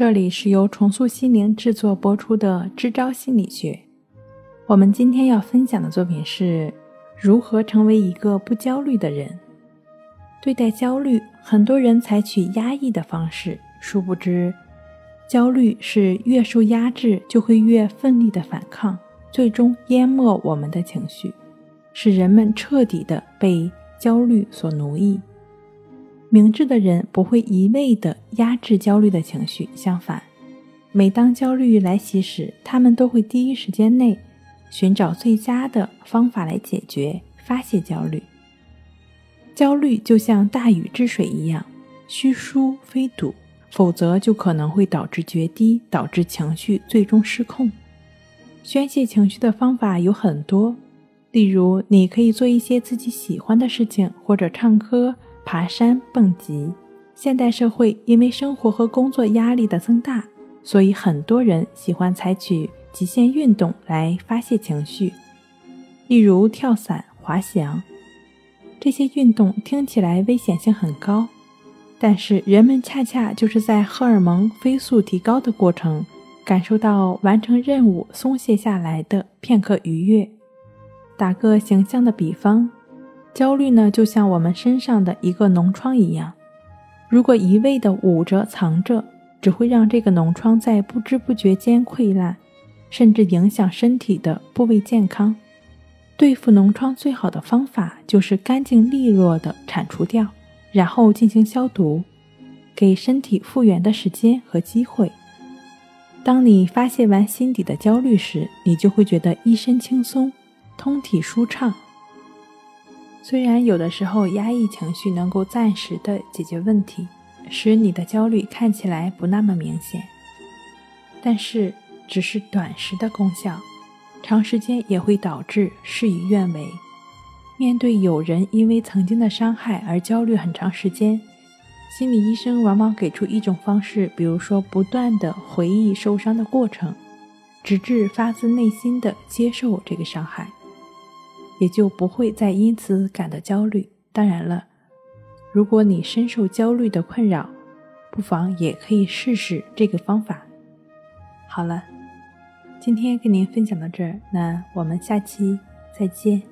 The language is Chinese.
这里是由重塑心灵制作播出的《支招心理学》。我们今天要分享的作品是如何成为一个不焦虑的人。对待焦虑，很多人采取压抑的方式，殊不知，焦虑是越受压制就会越奋力的反抗，最终淹没我们的情绪，使人们彻底的被焦虑所奴役。明智的人不会一味地压制焦虑的情绪，相反，每当焦虑来袭时，他们都会第一时间内寻找最佳的方法来解决、发泄焦虑。焦虑就像大禹治水一样，虚疏非堵，否则就可能会导致决堤，导致情绪最终失控。宣泄情绪的方法有很多，例如你可以做一些自己喜欢的事情，或者唱歌。爬山、蹦极。现代社会因为生活和工作压力的增大，所以很多人喜欢采取极限运动来发泄情绪，例如跳伞、滑翔。这些运动听起来危险性很高，但是人们恰恰就是在荷尔蒙飞速提高的过程，感受到完成任务松懈下来的片刻愉悦。打个形象的比方。焦虑呢，就像我们身上的一个脓疮一样，如果一味的捂着藏着，只会让这个脓疮在不知不觉间溃烂，甚至影响身体的部位健康。对付脓疮最好的方法就是干净利落的铲除掉，然后进行消毒，给身体复原的时间和机会。当你发泄完心底的焦虑时，你就会觉得一身轻松，通体舒畅。虽然有的时候压抑情绪能够暂时的解决问题，使你的焦虑看起来不那么明显，但是只是短时的功效，长时间也会导致事与愿违。面对有人因为曾经的伤害而焦虑很长时间，心理医生往往给出一种方式，比如说不断的回忆受伤的过程，直至发自内心的接受这个伤害。也就不会再因此感到焦虑。当然了，如果你深受焦虑的困扰，不妨也可以试试这个方法。好了，今天跟您分享到这儿，那我们下期再见。